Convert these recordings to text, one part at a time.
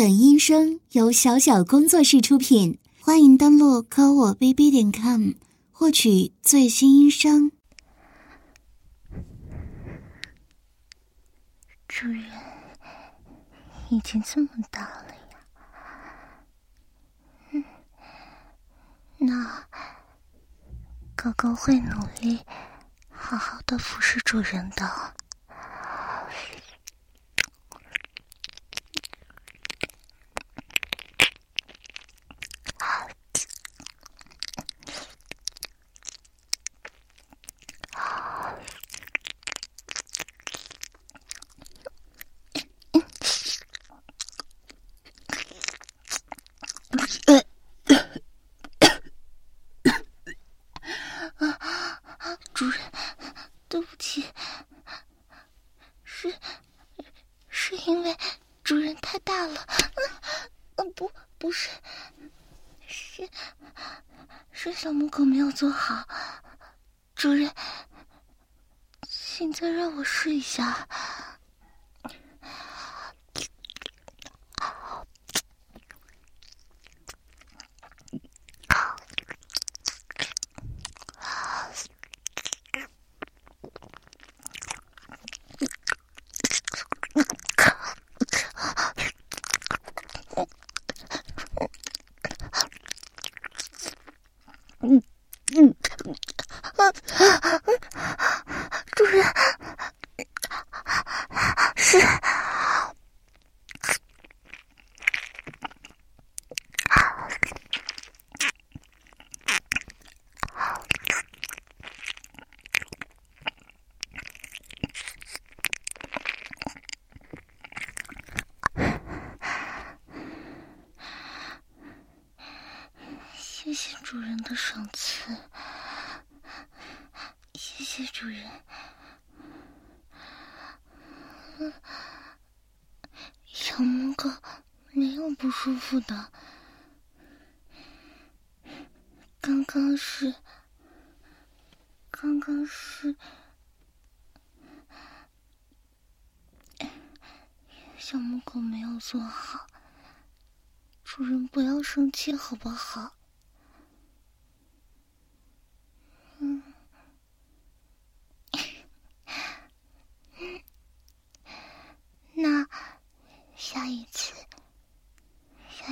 本音声由小小工作室出品，欢迎登录科我 bb 点 com 获取最新音声。主人已经这么大了呀，嗯，那狗狗会努力好好的服侍主人的。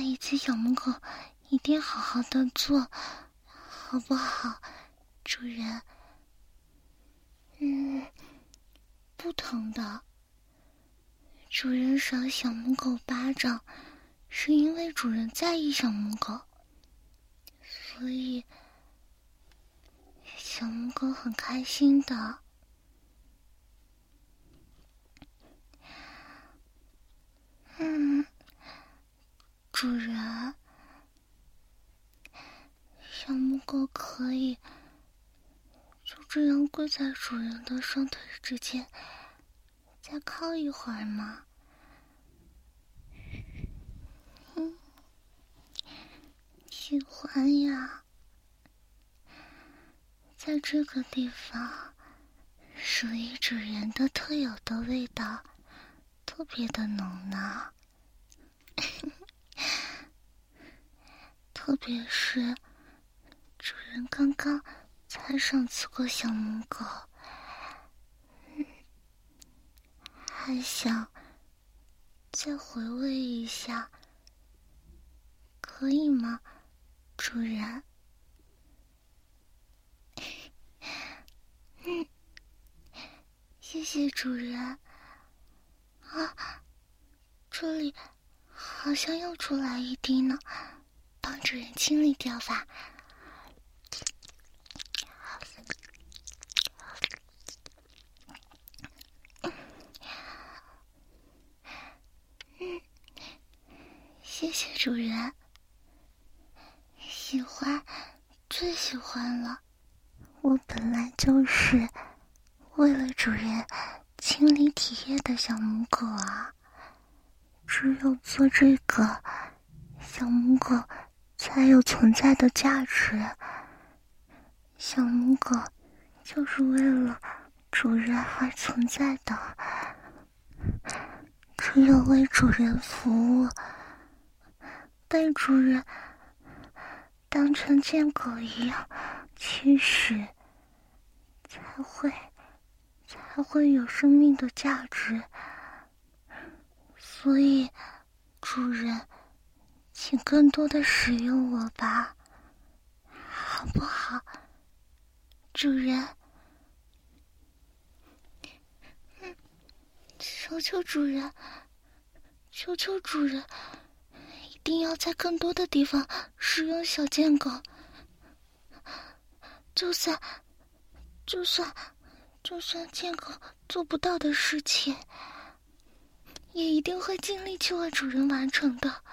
一次小母狗一定好好的做，好不好，主人？嗯，不疼的。主人赏小母狗巴掌，是因为主人在意小母狗，所以小母狗很开心的。嗯。主人，小母狗可以就这样跪在主人的双腿之间，再靠一会儿吗？嗯，喜欢呀，在这个地方，属于主人的特有的味道，特别的浓呢。特别是主人刚刚才赏赐过小母狗，还想再回味一下，可以吗，主人？嗯，谢谢主人。啊，这里好像又出来一滴呢。主人清理掉吧。谢谢主人。喜欢，最喜欢了。我本来就是为了主人清理体液的小母狗啊。只有做这个，小母狗。才有存在的价值。小母狗就是为了主人而存在的，只有为主人服务，被主人当成贱狗一样驱使，才会才会有生命的价值。所以，主人，请更多的使用我吧，好不好？主人，嗯求求主人，求求主人，一定要在更多的地方使用小贱狗。就算，就算，就算贱狗做不到的事情。也一定会尽力去为主人完成的。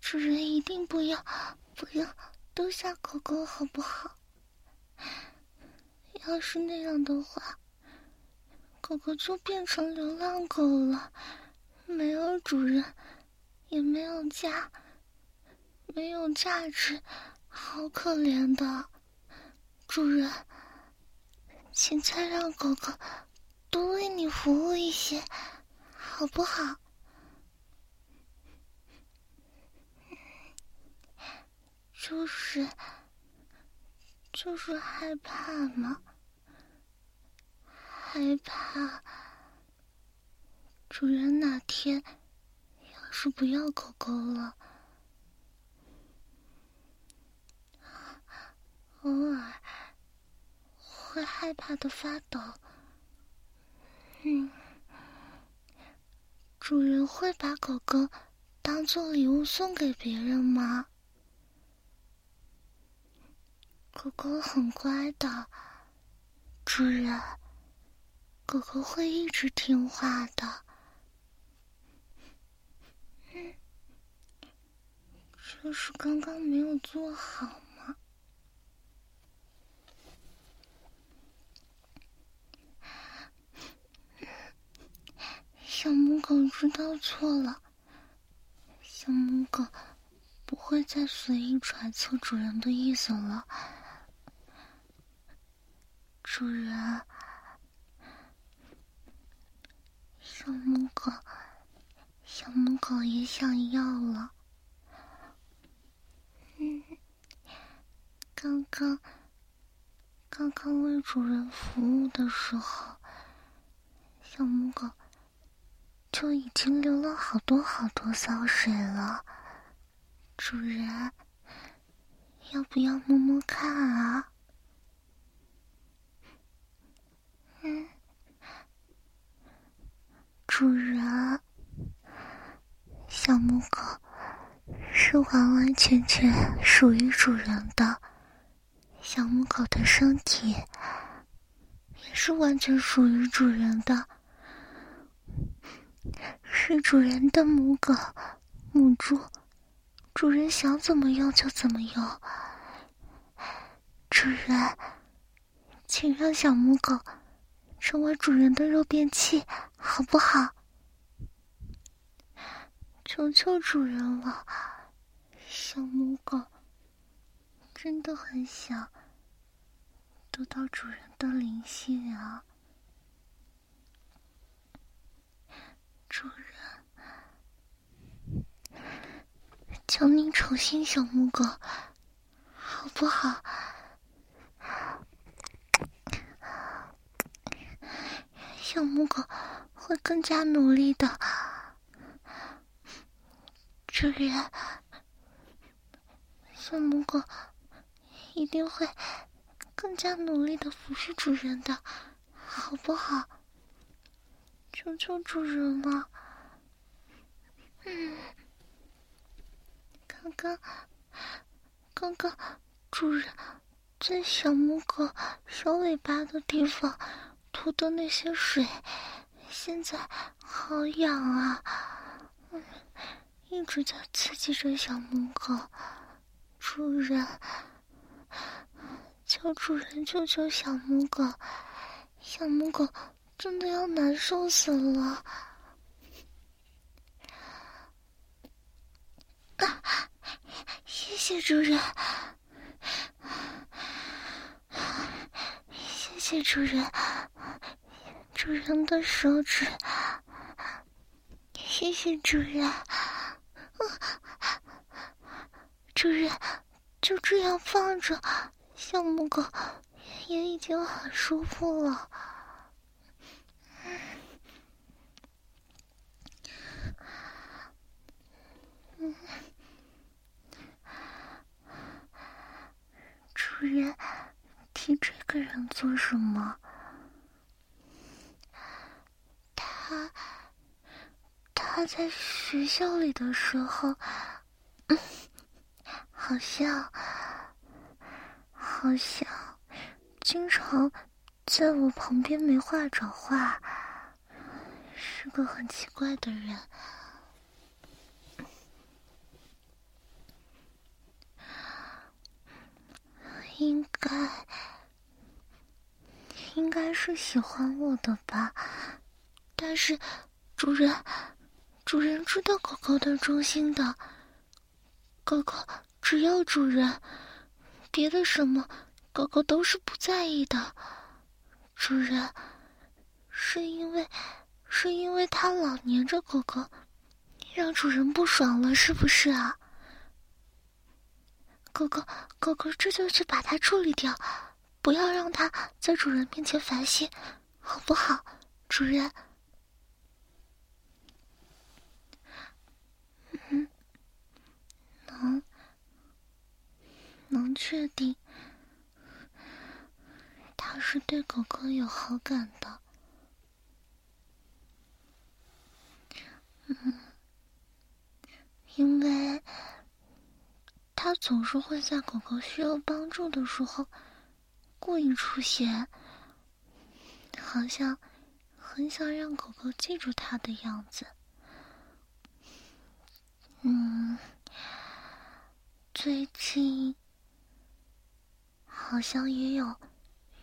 主人一定不要，不要丢下狗狗，好不好？要是那样的话，狗狗就变成流浪狗了，没有主人，也没有家，没有价值，好可怜的。主人，请再让狗狗。多为你服务一些，好不好？就是，就是害怕嘛，害怕主人哪天要是不要狗狗了，偶尔会害怕的发抖。嗯，主人会把狗狗当做礼物送给别人吗？狗狗很乖的，主人，狗狗会一直听话的。嗯，就是刚刚没有做好。小母狗知道错了，小母狗不会再随意揣测主人的意思了。主人，小母狗，小母狗也想要了。嗯，刚刚，刚刚为主人服务的时候，小母狗。就已经流了好多好多骚水了，主人，要不要摸摸看啊？嗯，主人，小母狗是完完全全属于主人的，小母狗的身体也是完全属于主人的。是主人的母狗、母猪，主人想怎么用就怎么用。主人，请让小母狗成为主人的肉便器，好不好？求求主人了，小母狗真的很想得到主人的灵性啊！主人，求你宠幸小母狗，好不好？小母狗会更加努力的。主人，小母狗一定会更加努力的服侍主人的，好不好？求求主人了！嗯，刚刚，刚刚，主人在小母狗小尾巴的地方涂的那些水，现在好痒啊！一直在刺激着小母狗。主人，求主人救救小母狗！小母狗。真的要难受死了！啊，谢谢主人，谢谢主人，主人的手指，谢谢主人，主人就这样放着，小母狗也已经很舒服了。主人，替这个人做什么？他他在学校里的时候，好像好像经常在我旁边没话找话，是个很奇怪的人。应该，应该是喜欢我的吧。但是，主人，主人知道狗狗的忠心的。狗狗只要主人，别的什么，狗狗都是不在意的。主人，是因为，是因为它老黏着狗狗，让主人不爽了，是不是啊？狗狗，狗狗，这就去把它处理掉，不要让它在主人面前烦心，好不好，主人？能，能确定他是对狗狗有好感的。嗯，因为。他总是会在狗狗需要帮助的时候故意出现，好像很想让狗狗记住他的样子。嗯，最近好像也有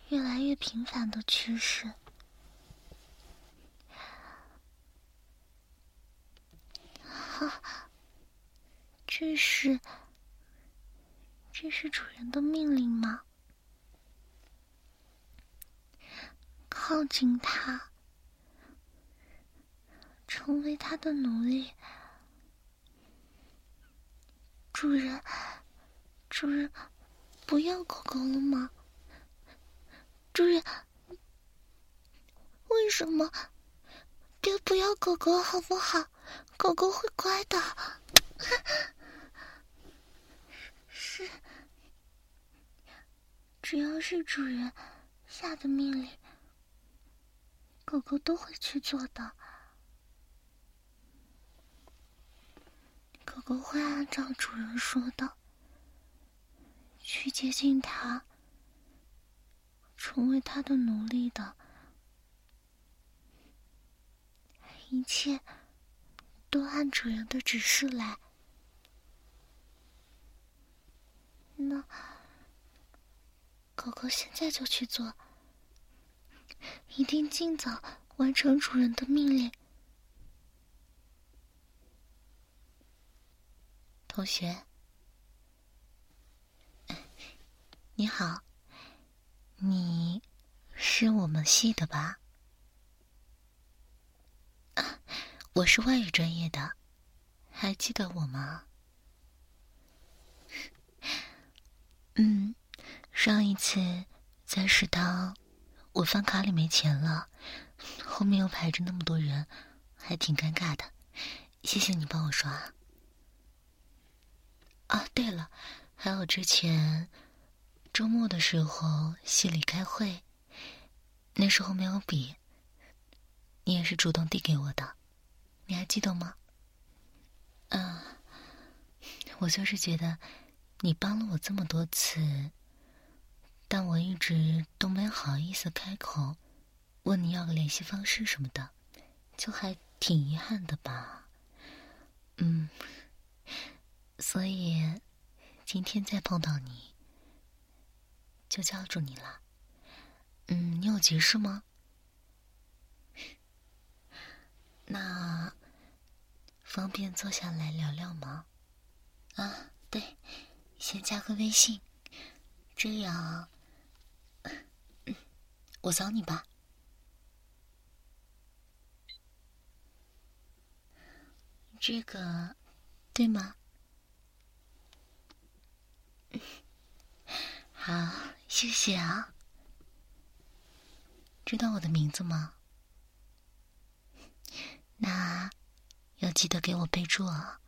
越来越频繁的趋势。这是。这是主人的命令吗？靠近他，成为他的奴隶。主人，主人，不要狗狗了吗？主人，为什么？别不要狗狗好不好？狗狗会乖的。是。只要是主人下的命令，狗狗都会去做的。狗狗会按照主人说的去接近他，成为他的奴隶的。一切都按主人的指示来。那。狗狗现在就去做，一定尽早完成主人的命令。同学，你好，你是我们系的吧？我是外语专业的，还记得我吗？嗯。上一次在食堂，我饭卡里没钱了，后面又排着那么多人，还挺尴尬的。谢谢你帮我刷。啊，对了，还有之前周末的时候系里开会，那时候没有笔，你也是主动递给我的，你还记得吗？嗯，我就是觉得你帮了我这么多次。但我一直都没好意思开口，问你要个联系方式什么的，就还挺遗憾的吧。嗯，所以今天再碰到你，就叫住你了。嗯，你有急事吗？那方便坐下来聊聊吗？啊，对，先加个微信，这样。我扫你吧。这个对吗？好，谢谢啊。知道我的名字吗？那要记得给我备注啊。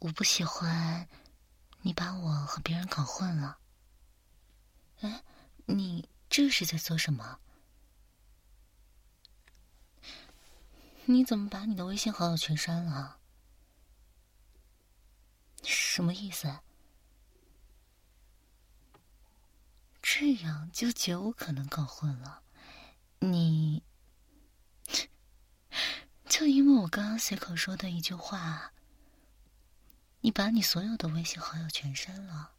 我不喜欢你把我和别人搞混了。哎，你这是在做什么？你怎么把你的微信好友全删了？什么意思？这样就绝无可能搞混了。你，就因为我刚刚随口说的一句话，你把你所有的微信好友全删了。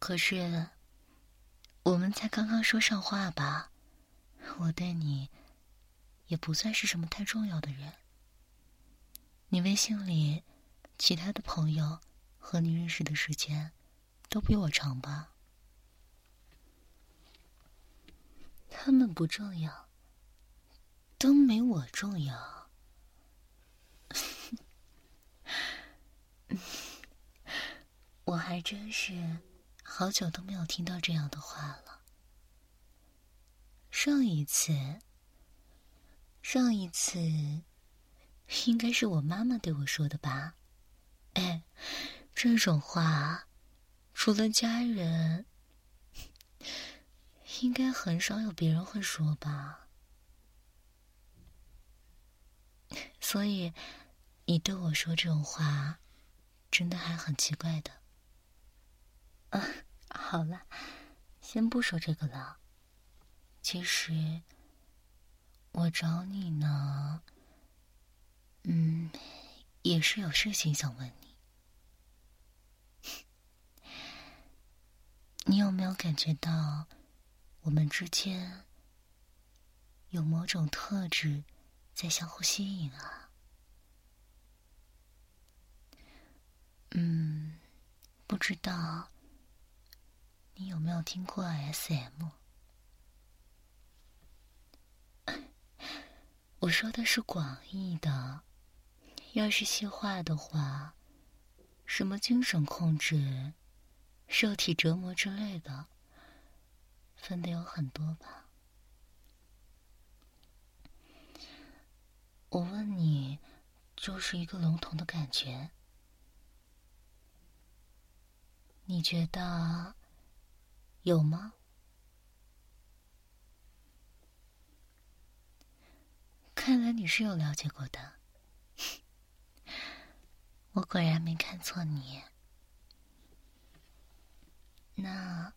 可是，我们才刚刚说上话吧？我对你也不算是什么太重要的人。你微信里其他的朋友和你认识的时间都比我长吧？他们不重要，都没我重要。我还真是好久都没有听到这样的话了。上一次，上一次，应该是我妈妈对我说的吧？哎，这种话，除了家人。应该很少有别人会说吧，所以你对我说这种话，真的还很奇怪的。啊，好了，先不说这个了。其实我找你呢，嗯，也是有事情想问你。你有没有感觉到？我们之间有某种特质在相互吸引啊。嗯，不知道你有没有听过 SM？我说的是广义的，要是细化的话，什么精神控制、肉体折磨之类的。分的有很多吧？我问你，就是一个笼统的感觉，你觉得有吗？看来你是有了解过的，我果然没看错你。那。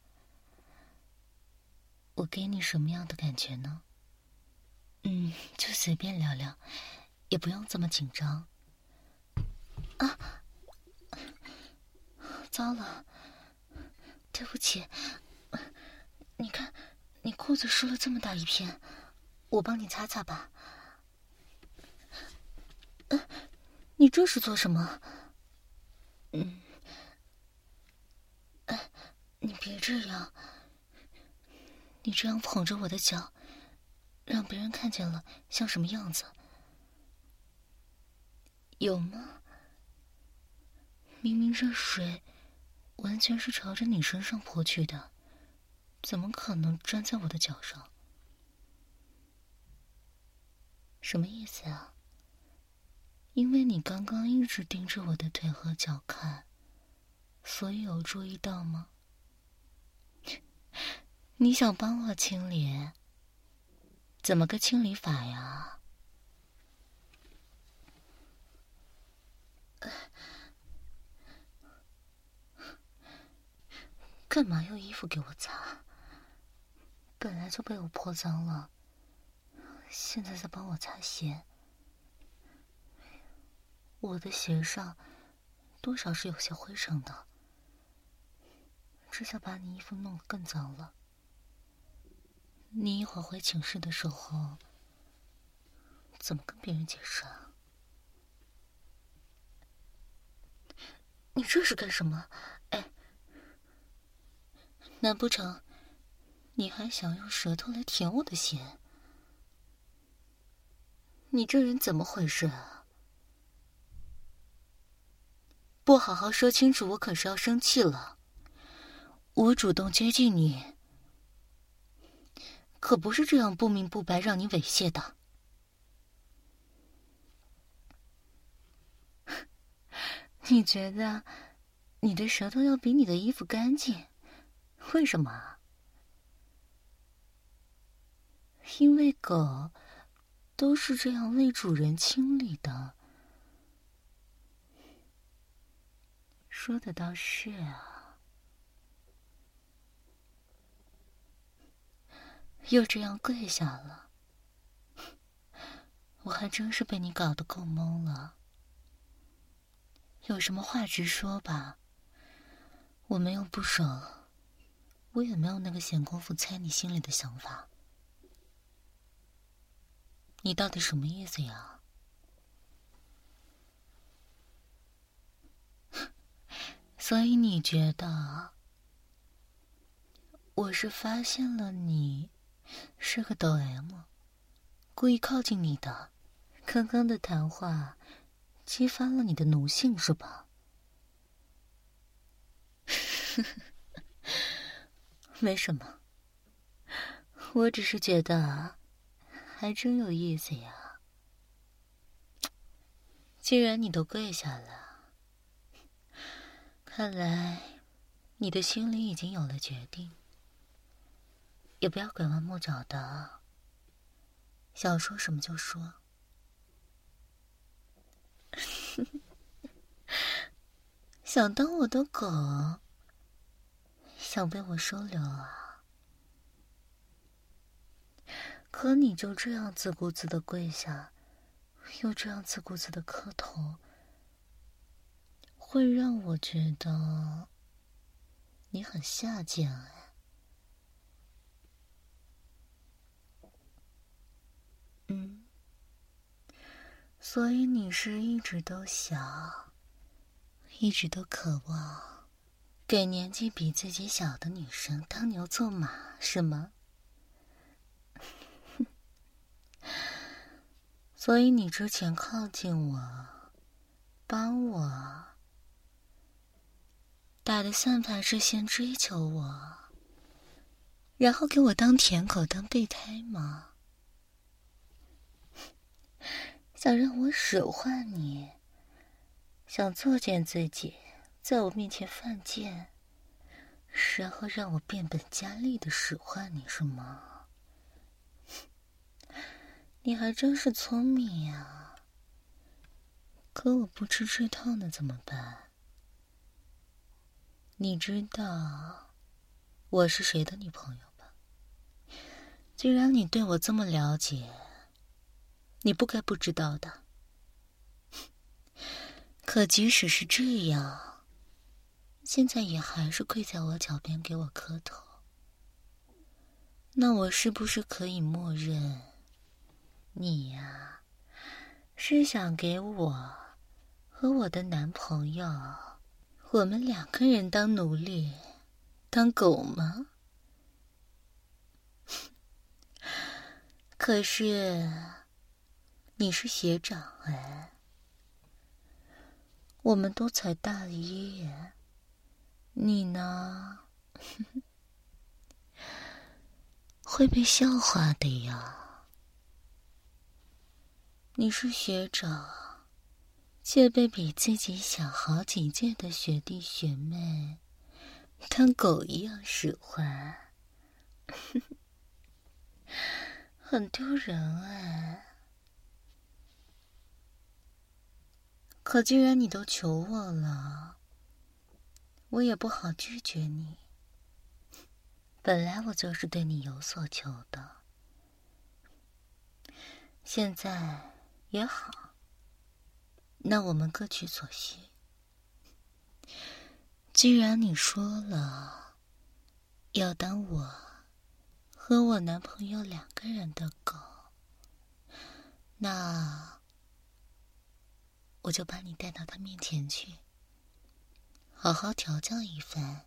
我给你什么样的感觉呢？嗯，就随便聊聊，也不用这么紧张。啊，糟了，对不起。你看，你裤子湿了这么大一片，我帮你擦擦吧。你这是做什么？嗯，你别这样。你这样捧着我的脚，让别人看见了像什么样子？有吗？明明这水完全是朝着你身上泼去的，怎么可能粘在我的脚上？什么意思啊？因为你刚刚一直盯着我的腿和脚看，所以有注意到吗？你想帮我清理？怎么个清理法呀？干嘛用衣服给我擦？本来就被我泼脏了，现在在帮我擦鞋，我的鞋上多少是有些灰尘的，这下把你衣服弄得更脏了。你一会儿回寝室的时候，怎么跟别人解释啊？你这是干什么？哎，难不成你还想用舌头来舔我的鞋？你这人怎么回事啊？不好好说清楚，我可是要生气了。我主动接近你，可不是这样不明不白让你猥亵的。你觉得你的舌头要比你的衣服干净？为什么？因为狗都是这样为主人清理的。说的倒是啊，又这样跪下了，我还真是被你搞得够懵了。有什么话直说吧，我没有不爽，我也没有那个闲工夫猜你心里的想法。你到底什么意思呀？所以你觉得我是发现了你是个抖 M，故意靠近你的？刚刚的谈话。激发了你的奴性是吧？呵 呵没什么，我只是觉得还真有意思呀。既然你都跪下了，看来你的心里已经有了决定，也不要拐弯抹角的，想说什么就说。想当我的狗，想被我收留啊？可你就这样自顾自的跪下，又这样自顾自的磕头，会让我觉得你很下贱哎。嗯。所以你是一直都想，一直都渴望给年纪比自己小的女生当牛做马，是吗？所以你之前靠近我，帮我打的算盘是先追求我，然后给我当舔狗、当备胎吗？想让我使唤你，想作践自己，在我面前犯贱，然后让我变本加厉的使唤你是吗？你还真是聪明呀！可我不吃这套呢怎么办？你知道我是谁的女朋友吧？既然你对我这么了解。你不该不知道的。可即使是这样，现在也还是跪在我脚边给我磕头。那我是不是可以默认，你呀，是想给我和我的男朋友，我们两个人当奴隶，当狗吗？可是。你是学长哎，我们都才大一，你呢？会被笑话的呀。你是学长，却被比自己小好几届的学弟学妹当狗一样使唤，很丢人哎。可既然你都求我了，我也不好拒绝你。本来我就是对你有所求的，现在也好，那我们各取所需。既然你说了要当我和我男朋友两个人的狗，那……我就把你带到他面前去，好好调教一番。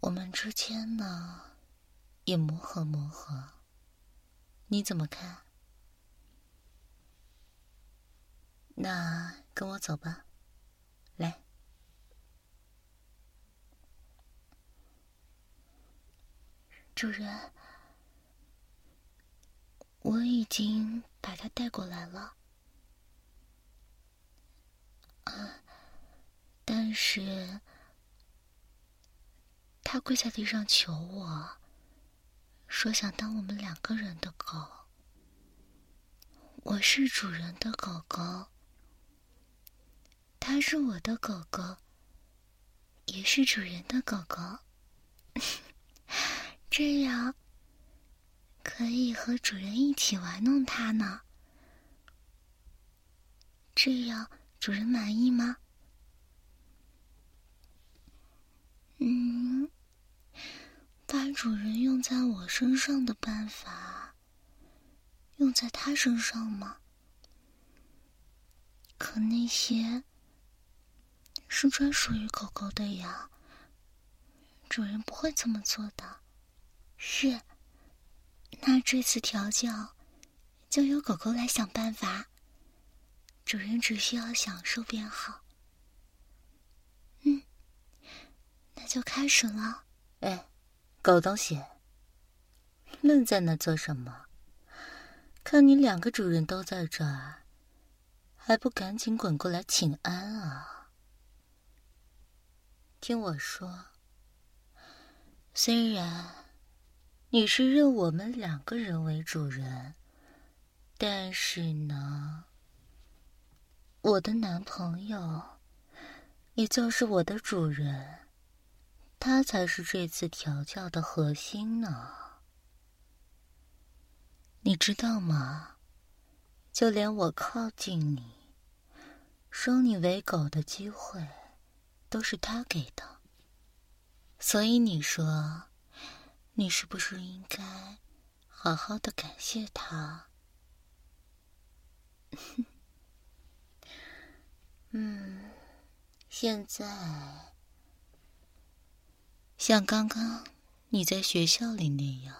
我们之间呢，也磨合磨合。你怎么看？那跟我走吧，来。主人，我已经把他带过来了。啊，但是他跪在地上求我，说想当我们两个人的狗。我是主人的狗狗，他是我的狗狗，也是主人的狗狗。这样可以和主人一起玩弄它呢。这样主人满意吗？嗯，把主人用在我身上的办法，用在他身上吗？可那些是专属于狗狗的呀，主人不会这么做的。是，那这次调教就由狗狗来想办法，主人只需要享受便好。嗯，那就开始了。哎，狗东西，愣在那做什么？看你两个主人都在这儿，还不赶紧滚过来请安啊？听我说，虽然。你是认我们两个人为主人，但是呢，我的男朋友，也就是我的主人，他才是这次调教的核心呢。你知道吗？就连我靠近你、收你为狗的机会，都是他给的。所以你说。你是不是应该好好的感谢他？嗯，现在像刚刚你在学校里那样，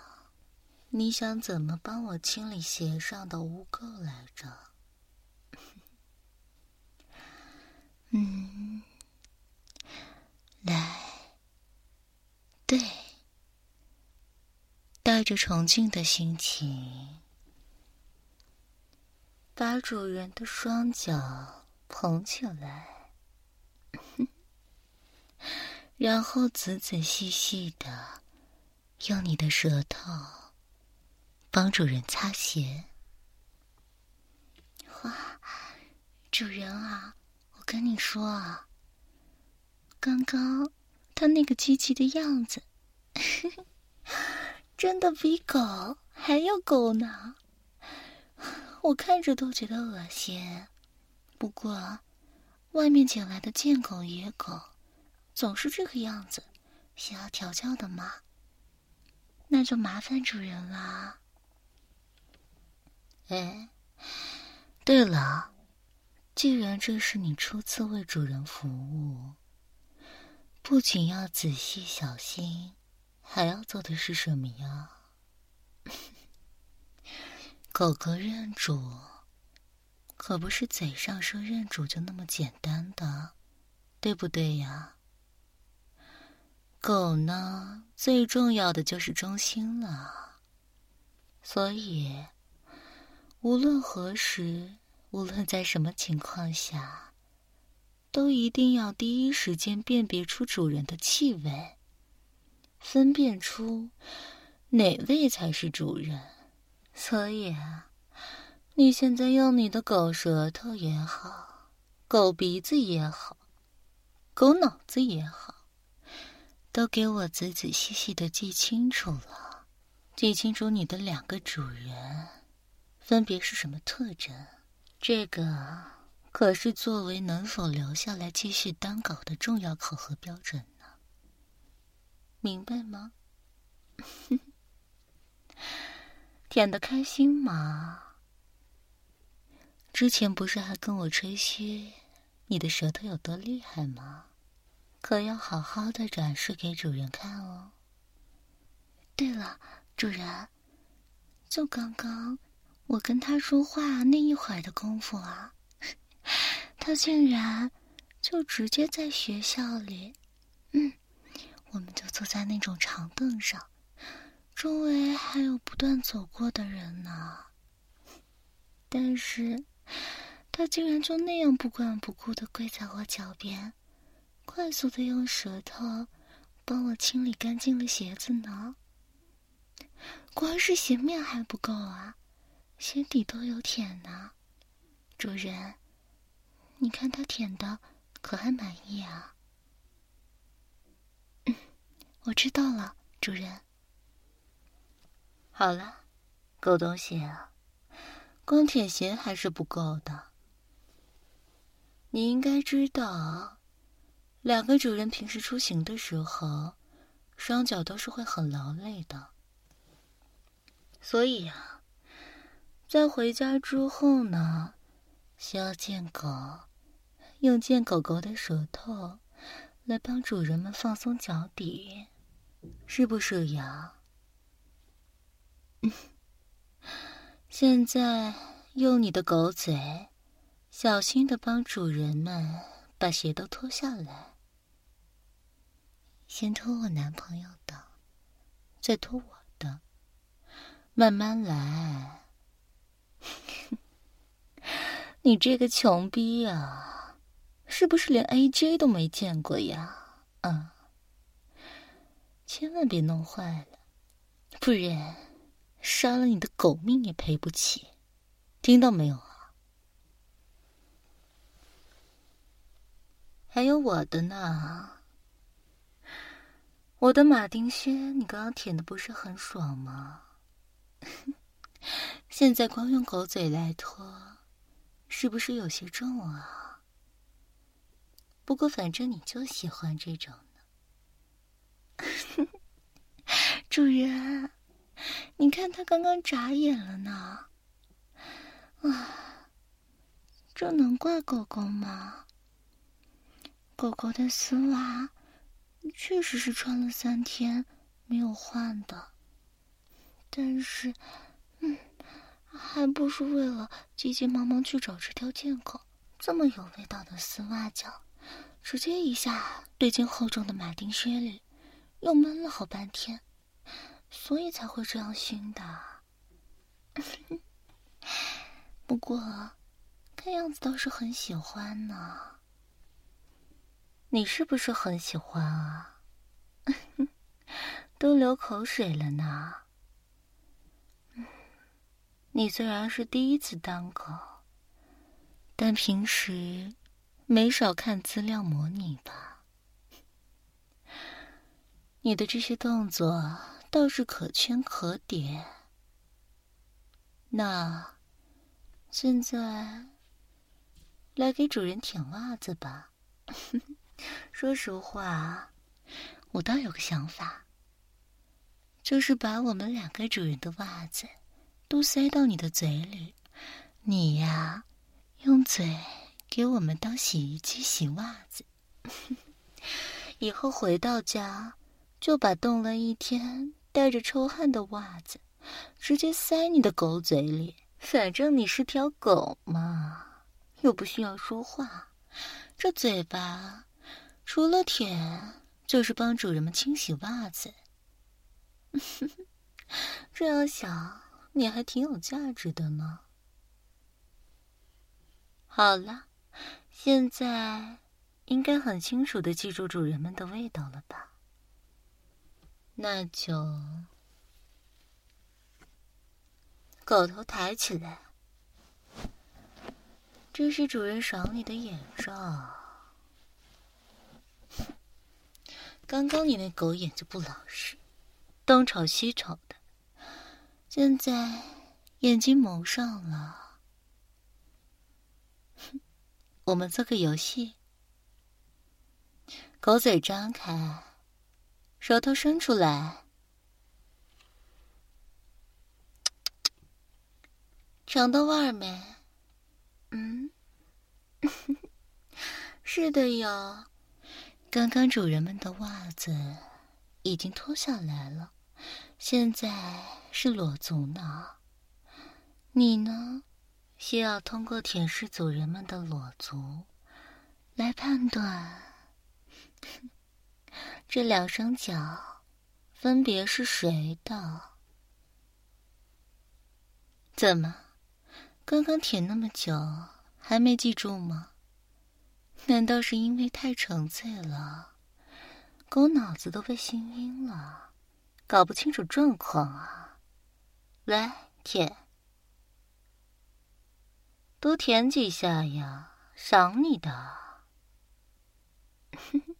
你想怎么帮我清理鞋上的污垢来着？嗯，来，对。带着崇敬的心情，把主人的双脚捧起来，然后仔仔细细的用你的舌头帮主人擦鞋。哇，主人啊，我跟你说啊，刚刚他那个积极的样子。真的比狗还要狗呢，我看着都觉得恶心。不过，外面捡来的贱狗野狗，总是这个样子，需要调教的嘛。那就麻烦主人啦。哎，对了，既然这是你初次为主人服务，不仅要仔细小心。还要做的是什么呀？狗狗认主，可不是嘴上说认主就那么简单的，对不对呀？狗呢，最重要的就是忠心了。所以，无论何时，无论在什么情况下，都一定要第一时间辨别出主人的气味。分辨出哪位才是主人，所以啊，你现在用你的狗舌头也好，狗鼻子也好，狗脑子也好，都给我仔仔细细的记清楚了，记清楚你的两个主人分别是什么特征。这个可是作为能否留下来继续当狗的重要考核标准呢。明白吗？舔的开心吗？之前不是还跟我吹嘘你的舌头有多厉害吗？可要好好的展示给主人看哦。对了，主人，就刚刚我跟他说话那一会儿的功夫啊，他竟然就直接在学校里，嗯，我们就坐在那种长凳上，周围还有不断走过的人呢。但是，他竟然就那样不管不顾的跪在我脚边，快速的用舌头帮我清理干净了鞋子呢。光是鞋面还不够啊，鞋底都有舔呢，主人。你看他舔的，可还满意啊？嗯，我知道了，主人。好了，狗东西啊，光舔鞋还是不够的。你应该知道，两个主人平时出行的时候，双脚都是会很劳累的。所以呀，在回家之后呢，需要见狗。用见狗狗的舌头来帮主人们放松脚底，是不是呀？现在用你的狗嘴，小心的帮主人们把鞋都脱下来。先脱我男朋友的，再脱我的，慢慢来。你这个穷逼啊！是不是连 AJ 都没见过呀？嗯，千万别弄坏了，不然杀了你的狗命也赔不起，听到没有啊？还有我的呢，我的马丁靴，你刚刚舔的不是很爽吗？现在光用狗嘴来脱，是不是有些重啊？不过，反正你就喜欢这种的，主人，你看他刚刚眨眼了呢。啊，这能怪狗狗吗？狗狗的丝袜确实是穿了三天没有换的，但是，嗯，还不是为了急急忙忙去找这条贱狗这么有味道的丝袜脚。直接一下怼进厚重的马丁靴里，又闷了好半天，所以才会这样熏的。不过，看样子倒是很喜欢呢。你是不是很喜欢啊？都流口水了呢。你虽然是第一次当狗，但平时……没少看资料模拟吧？你的这些动作倒是可圈可点。那现在来给主人舔袜子吧。说实话，我倒有个想法，就是把我们两个主人的袜子都塞到你的嘴里，你呀，用嘴。给我们当洗衣机洗袜子，以后回到家就把冻了一天、带着臭汗的袜子直接塞你的狗嘴里。反正你是条狗嘛，又不需要说话，这嘴巴除了舔就是帮主人们清洗袜子。这样想你还挺有价值的呢。好了。现在应该很清楚的记住主人们的味道了吧？那就狗头抬起来，这是主人赏你的眼罩。刚刚你那狗眼就不老实，东瞅西瞅的，现在眼睛蒙上了。我们做个游戏，狗嘴张开，舌头伸出来，尝到味儿没？嗯，是的哟。刚刚主人们的袜子已经脱下来了，现在是裸足呢。你呢？需要通过舔舐主人们的裸足，来判断这两双脚分别是谁的。怎么，刚刚舔那么久还没记住吗？难道是因为太沉醉了，狗脑子都被熏晕了，搞不清楚状况啊？来舔，多舔几下呀，赏你的。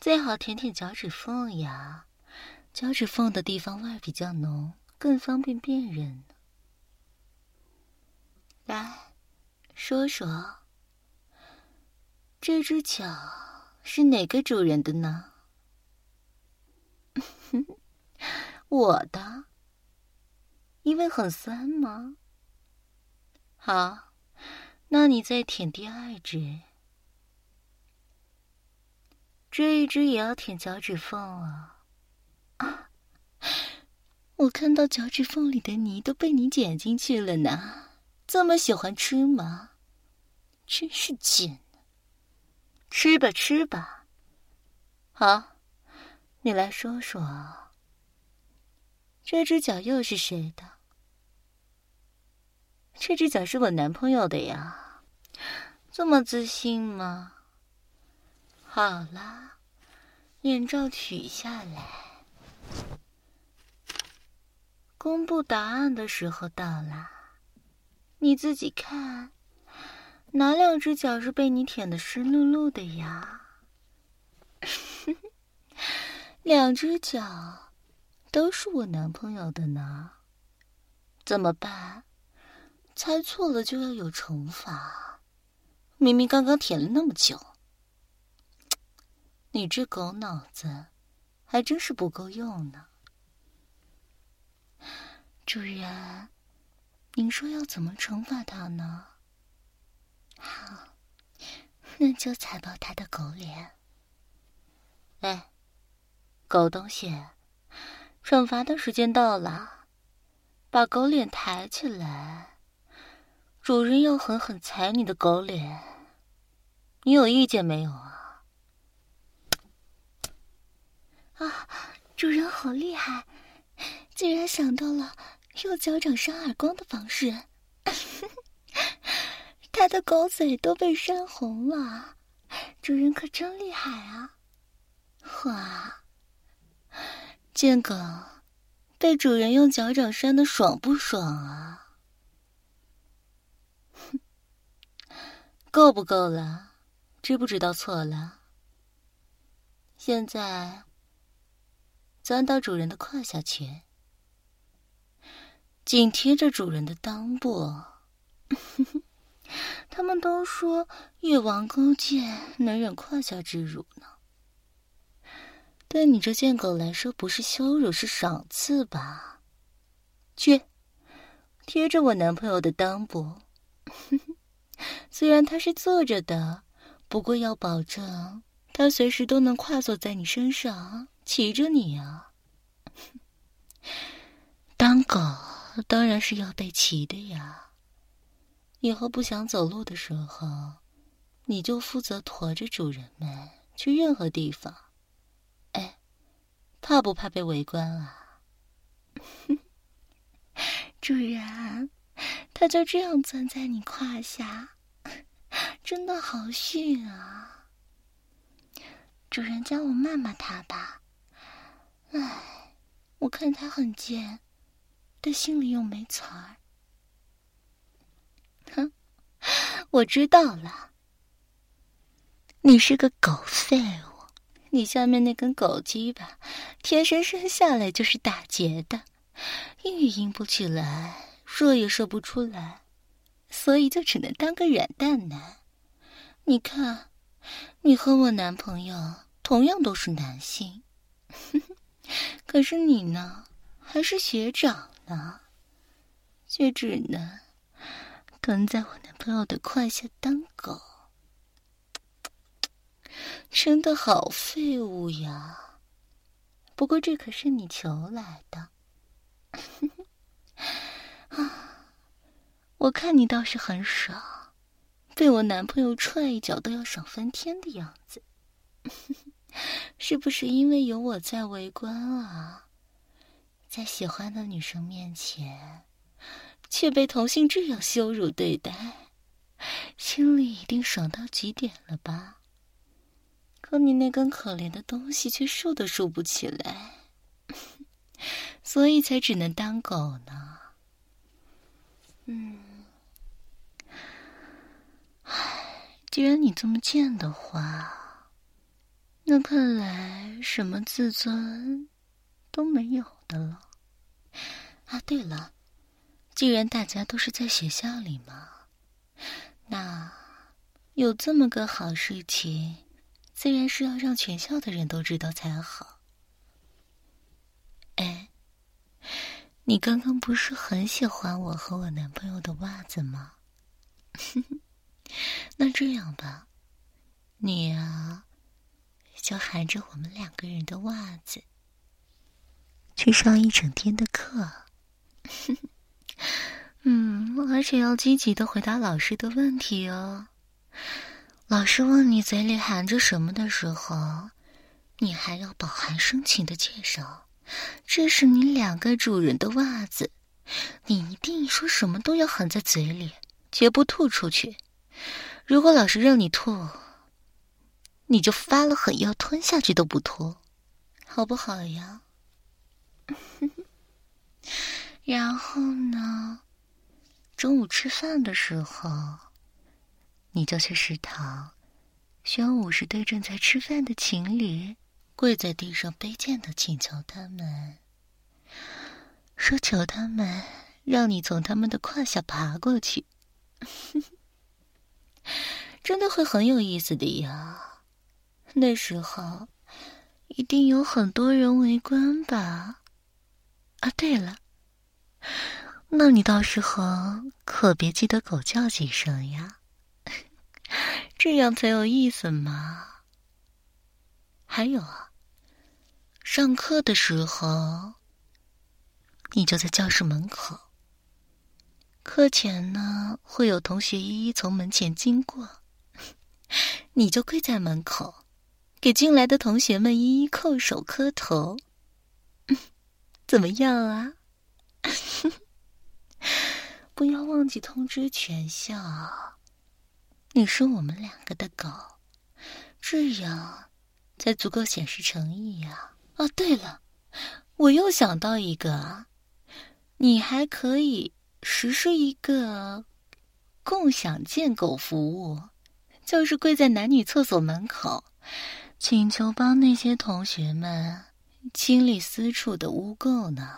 最好舔舔脚趾缝呀，脚趾缝的地方味儿比较浓，更方便辨认。来，说说。这只脚是哪个主人的呢？我的，因为很酸吗？好，那你再舔第二只，这一只也要舔脚趾缝啊！啊，我看到脚趾缝里的泥都被你捡进去了呢，这么喜欢吃吗？真是贱！吃吧，吃吧。好，你来说说，这只脚又是谁的？这只脚是我男朋友的呀，这么自信吗？好啦，眼罩取下来，公布答案的时候到了，你自己看。哪两只脚是被你舔的湿漉漉的呀？两只脚都是我男朋友的呢。怎么办？猜错了就要有惩罚。明明刚刚舔了那么久，你这狗脑子还真是不够用呢。主人，您说要怎么惩罚他呢？好，那就踩爆他的狗脸。哎，狗东西，惩罚的时间到了，把狗脸抬起来。主人要狠狠踩你的狗脸，你有意见没有啊？啊，主人好厉害，竟然想到了用脚掌扇耳光的方式。他的狗嘴都被扇红了，主人可真厉害啊！哇，贱狗，被主人用脚掌扇的爽不爽啊？哼，够不够了？知不知道错了？现在钻到主人的胯下去，紧贴着主人的裆部。他们都说越王勾践能忍胯下之辱呢，对你这贱狗来说不是羞辱是赏赐吧？去，贴着我男朋友的裆部。虽然他是坐着的，不过要保证他随时都能跨坐在你身上，骑着你啊。当狗当然是要被骑的呀。以后不想走路的时候，你就负责驮着主人们去任何地方。哎，怕不怕被围观啊？主人，他就这样钻在你胯下，真的好逊啊！主人教我骂骂他吧。唉，我看他很贱，但心里又没词儿。哼，我知道了，你是个狗废物，你下面那根狗鸡巴，天生生下来就是打结的，硬也硬不起来，射也射不出来，所以就只能当个软蛋男。你看，你和我男朋友同样都是男性，可是你呢，还是学长呢，却只能。蹲在我男朋友的胯下当狗，真的好废物呀！不过这可是你求来的，啊！我看你倒是很爽，被我男朋友踹一脚都要爽翻天的样子，是不是因为有我在围观啊？在喜欢的女生面前，却被同性这样羞辱对待，心里一定爽到极点了吧？可你那根可怜的东西却竖都竖不起来，所以才只能当狗呢。嗯，唉，既然你这么贱的话，那看来什么自尊都没有的了。啊，对了，既然大家都是在学校里嘛，那有这么个好事情。自然是要让全校的人都知道才好。哎，你刚刚不是很喜欢我和我男朋友的袜子吗？那这样吧，你呀，就含着我们两个人的袜子去上一整天的课。嗯，而且要积极的回答老师的问题哦。老师问你嘴里含着什么的时候，你还要饱含深情的介绍，这是你两个主人的袜子，你一定说什么都要含在嘴里，绝不吐出去。如果老师让你吐，你就发了狠要吞下去都不吐，好不好呀？然后呢，中午吃饭的时候。你就去食堂，选五十对正在吃饭的情侣，跪在地上卑贱的请求他们，说求他们让你从他们的胯下爬过去，真的会很有意思的呀。那时候一定有很多人围观吧？啊，对了，那你到时候可别记得狗叫几声呀。这样才有意思嘛！还有啊，上课的时候，你就在教室门口。课前呢，会有同学一一从门前经过，你就跪在门口，给进来的同学们一一叩首磕头。怎么样啊？不要忘记通知全校。你是我们两个的狗，这样才足够显示诚意呀！啊，对了，我又想到一个，你还可以实施一个共享见狗服务，就是跪在男女厕所门口，请求帮那些同学们清理私处的污垢呢。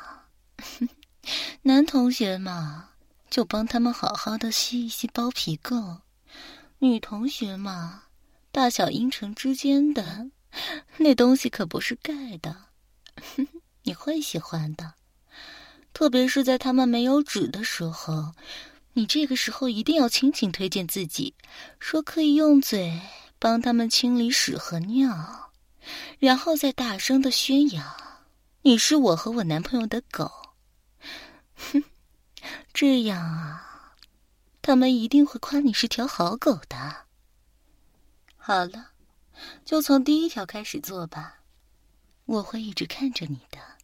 男同学嘛，就帮他们好好的吸一吸包皮垢。女同学嘛，大小阴唇之间的那东西可不是盖的，你会喜欢的。特别是在他们没有纸的时候，你这个时候一定要轻轻推荐自己，说可以用嘴帮他们清理屎和尿，然后再大声的宣扬你是我和我男朋友的狗。哼，这样啊。他们一定会夸你是条好狗的。好了，就从第一条开始做吧，我会一直看着你的。